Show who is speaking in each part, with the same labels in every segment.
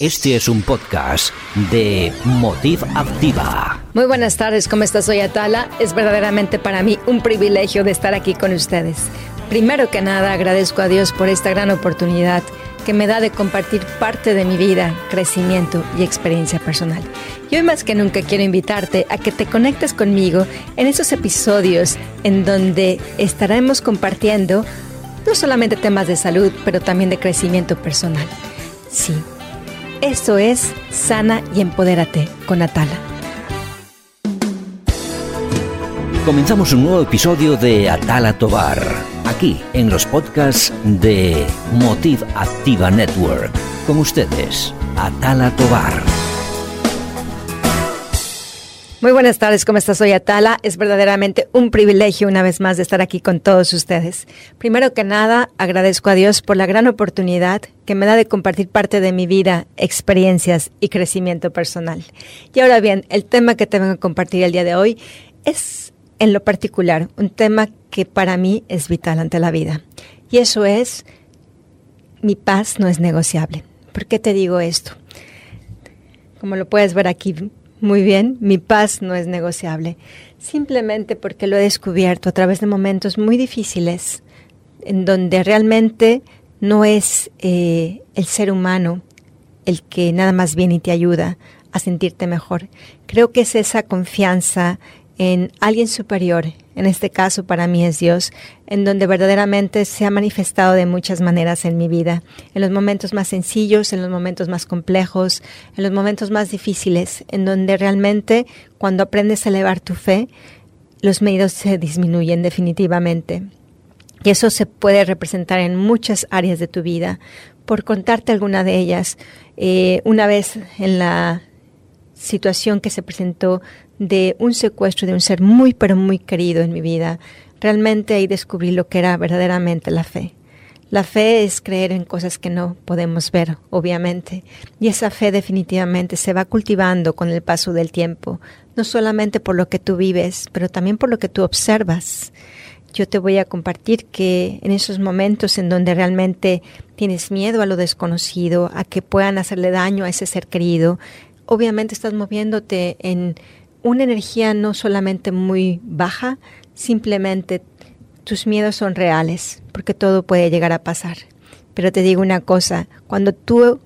Speaker 1: Este es un podcast de Motiv Activa.
Speaker 2: Muy buenas tardes, ¿cómo estás? Soy Atala. Es verdaderamente para mí un privilegio de estar aquí con ustedes. Primero que nada, agradezco a Dios por esta gran oportunidad que me da de compartir parte de mi vida, crecimiento y experiencia personal. Y hoy más que nunca quiero invitarte a que te conectes conmigo en esos episodios en donde estaremos compartiendo no solamente temas de salud, pero también de crecimiento personal. Sí, eso es Sana y Empodérate con Atala.
Speaker 1: Comenzamos un nuevo episodio de Atala Tobar, aquí en los podcasts de Motiv Activa Network. Con ustedes, Atala Tobar.
Speaker 2: Muy buenas tardes, ¿cómo estás? Soy Atala. Es verdaderamente un privilegio una vez más de estar aquí con todos ustedes. Primero que nada, agradezco a Dios por la gran oportunidad que me da de compartir parte de mi vida, experiencias y crecimiento personal. Y ahora bien, el tema que te vengo a compartir el día de hoy es, en lo particular, un tema que para mí es vital ante la vida. Y eso es, mi paz no es negociable. ¿Por qué te digo esto? Como lo puedes ver aquí, muy bien, mi paz no es negociable, simplemente porque lo he descubierto a través de momentos muy difíciles, en donde realmente no es eh, el ser humano el que nada más viene y te ayuda a sentirte mejor. Creo que es esa confianza en alguien superior, en este caso para mí es Dios, en donde verdaderamente se ha manifestado de muchas maneras en mi vida, en los momentos más sencillos, en los momentos más complejos, en los momentos más difíciles, en donde realmente cuando aprendes a elevar tu fe, los medios se disminuyen definitivamente. Y eso se puede representar en muchas áreas de tu vida. Por contarte alguna de ellas, eh, una vez en la situación que se presentó de un secuestro de un ser muy, pero muy querido en mi vida, realmente ahí descubrí lo que era verdaderamente la fe. La fe es creer en cosas que no podemos ver, obviamente, y esa fe definitivamente se va cultivando con el paso del tiempo, no solamente por lo que tú vives, pero también por lo que tú observas. Yo te voy a compartir que en esos momentos en donde realmente tienes miedo a lo desconocido, a que puedan hacerle daño a ese ser querido, obviamente estás moviéndote en una energía no solamente muy baja, simplemente tus miedos son reales, porque todo puede llegar a pasar. Pero te digo una cosa, cuando tú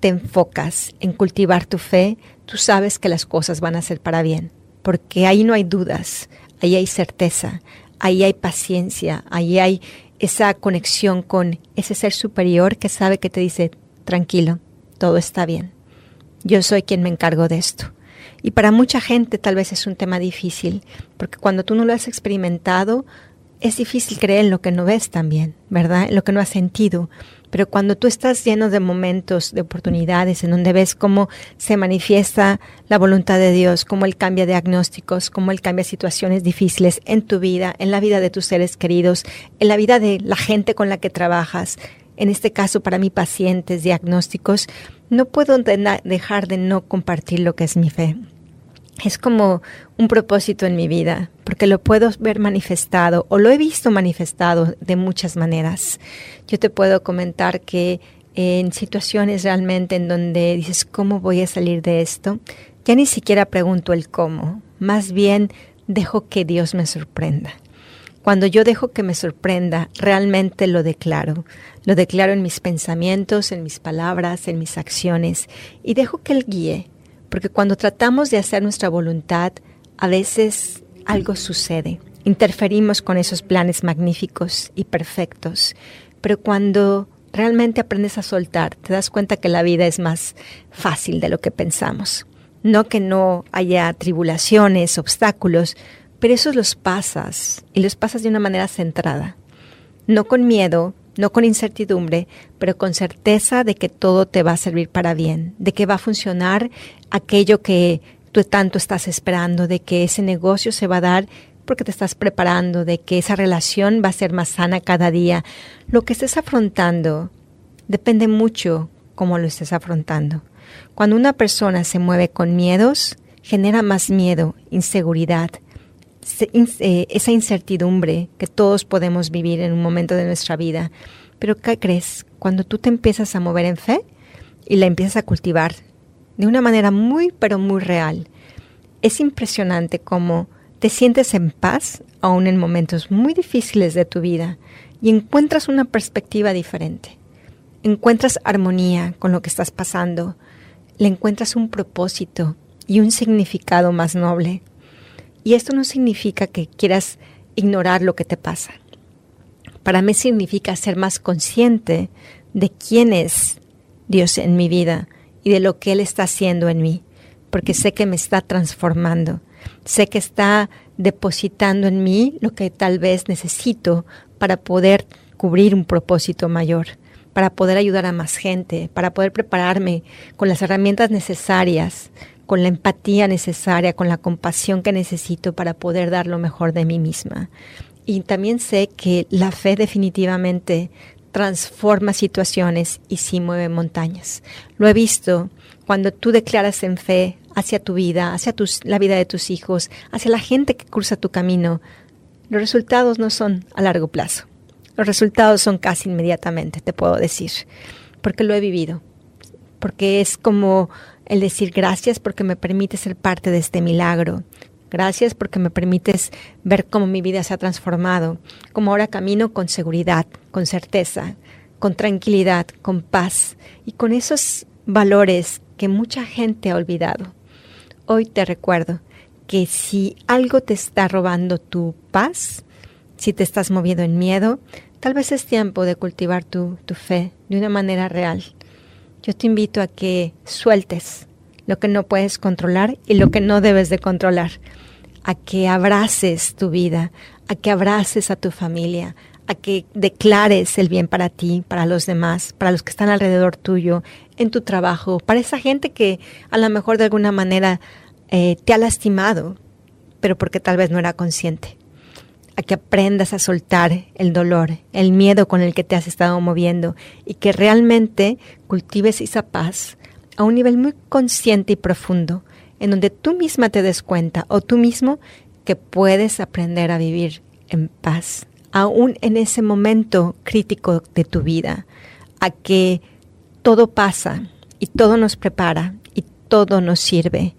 Speaker 2: te enfocas en cultivar tu fe, tú sabes que las cosas van a ser para bien, porque ahí no hay dudas, ahí hay certeza, ahí hay paciencia, ahí hay esa conexión con ese ser superior que sabe que te dice, tranquilo, todo está bien. Yo soy quien me encargo de esto. Y para mucha gente tal vez es un tema difícil, porque cuando tú no lo has experimentado, es difícil creer en lo que no ves también, ¿verdad? En lo que no has sentido. Pero cuando tú estás lleno de momentos, de oportunidades, en donde ves cómo se manifiesta la voluntad de Dios, cómo Él cambia diagnósticos, cómo Él cambia situaciones difíciles en tu vida, en la vida de tus seres queridos, en la vida de la gente con la que trabajas, en este caso para mí pacientes, diagnósticos, no puedo dejar de no compartir lo que es mi fe. Es como un propósito en mi vida, porque lo puedo ver manifestado o lo he visto manifestado de muchas maneras. Yo te puedo comentar que en situaciones realmente en donde dices, ¿cómo voy a salir de esto? Ya ni siquiera pregunto el cómo, más bien dejo que Dios me sorprenda. Cuando yo dejo que me sorprenda, realmente lo declaro. Lo declaro en mis pensamientos, en mis palabras, en mis acciones y dejo que Él guíe. Porque cuando tratamos de hacer nuestra voluntad, a veces algo sucede. Interferimos con esos planes magníficos y perfectos. Pero cuando realmente aprendes a soltar, te das cuenta que la vida es más fácil de lo que pensamos. No que no haya tribulaciones, obstáculos, pero esos los pasas y los pasas de una manera centrada, no con miedo, no con incertidumbre, pero con certeza de que todo te va a servir para bien, de que va a funcionar aquello que tú tanto estás esperando, de que ese negocio se va a dar porque te estás preparando, de que esa relación va a ser más sana cada día. Lo que estés afrontando depende mucho cómo lo estés afrontando. Cuando una persona se mueve con miedos, genera más miedo, inseguridad, eh, esa incertidumbre que todos podemos vivir en un momento de nuestra vida. Pero ¿qué crees? Cuando tú te empiezas a mover en fe, y la empiezas a cultivar de una manera muy, pero muy real, es impresionante cómo te sientes en paz aún en momentos muy difíciles de tu vida y encuentras una perspectiva diferente. Encuentras armonía con lo que estás pasando, le encuentras un propósito y un significado más noble. Y esto no significa que quieras ignorar lo que te pasa. Para mí significa ser más consciente de quién es Dios en mi vida y de lo que Él está haciendo en mí, porque sé que me está transformando, sé que está depositando en mí lo que tal vez necesito para poder cubrir un propósito mayor, para poder ayudar a más gente, para poder prepararme con las herramientas necesarias, con la empatía necesaria, con la compasión que necesito para poder dar lo mejor de mí misma. Y también sé que la fe definitivamente transforma situaciones y sí mueve montañas. Lo he visto cuando tú declaras en fe hacia tu vida, hacia la vida de tus hijos, hacia la gente que cruza tu camino. Los resultados no son a largo plazo. Los resultados son casi inmediatamente, te puedo decir, porque lo he vivido. Porque es como el decir gracias porque me permite ser parte de este milagro. Gracias porque me permites ver cómo mi vida se ha transformado, cómo ahora camino con seguridad, con certeza, con tranquilidad, con paz y con esos valores que mucha gente ha olvidado. Hoy te recuerdo que si algo te está robando tu paz, si te estás moviendo en miedo, tal vez es tiempo de cultivar tu, tu fe de una manera real. Yo te invito a que sueltes lo que no puedes controlar y lo que no debes de controlar, a que abraces tu vida, a que abraces a tu familia, a que declares el bien para ti, para los demás, para los que están alrededor tuyo, en tu trabajo, para esa gente que a lo mejor de alguna manera eh, te ha lastimado, pero porque tal vez no era consciente. A que aprendas a soltar el dolor, el miedo con el que te has estado moviendo y que realmente cultives esa paz a un nivel muy consciente y profundo, en donde tú misma te des cuenta o tú mismo que puedes aprender a vivir en paz, aún en ese momento crítico de tu vida, a que todo pasa y todo nos prepara y todo nos sirve.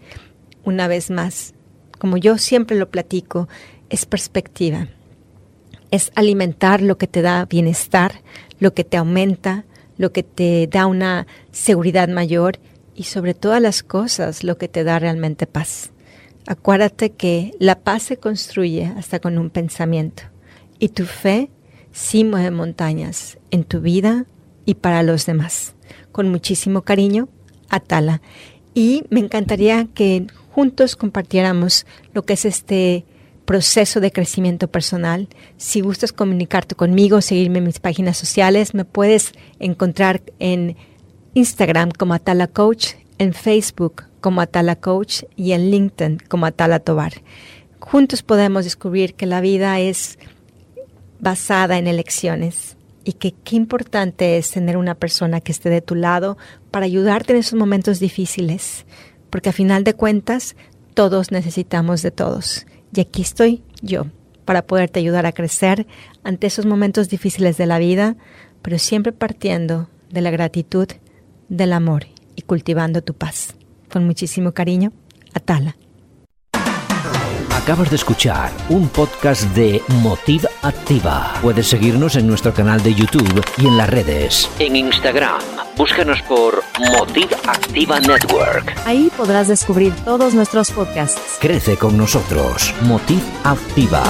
Speaker 2: Una vez más, como yo siempre lo platico, es perspectiva. Es alimentar lo que te da bienestar, lo que te aumenta, lo que te da una seguridad mayor y sobre todas las cosas lo que te da realmente paz. Acuérdate que la paz se construye hasta con un pensamiento. Y tu fe sí mueve montañas en tu vida y para los demás. Con muchísimo cariño, Atala. Y me encantaría que juntos compartiéramos lo que es este proceso de crecimiento personal. Si gustas comunicarte conmigo, seguirme en mis páginas sociales, me puedes encontrar en Instagram como Atala Coach, en Facebook como Atala Coach y en LinkedIn como Atala Tobar. Juntos podemos descubrir que la vida es basada en elecciones y que qué importante es tener una persona que esté de tu lado para ayudarte en esos momentos difíciles, porque a final de cuentas todos necesitamos de todos. Y aquí estoy yo para poderte ayudar a crecer ante esos momentos difíciles de la vida, pero siempre partiendo de la gratitud, del amor y cultivando tu paz. Con muchísimo cariño, Atala.
Speaker 1: Acabas de escuchar un podcast de Motiv Activa. Puedes seguirnos en nuestro canal de YouTube y en las redes. En Instagram, búscanos por Motiv Activa Network.
Speaker 2: Ahí podrás descubrir todos nuestros podcasts.
Speaker 1: Crece con nosotros, Motiv Activa.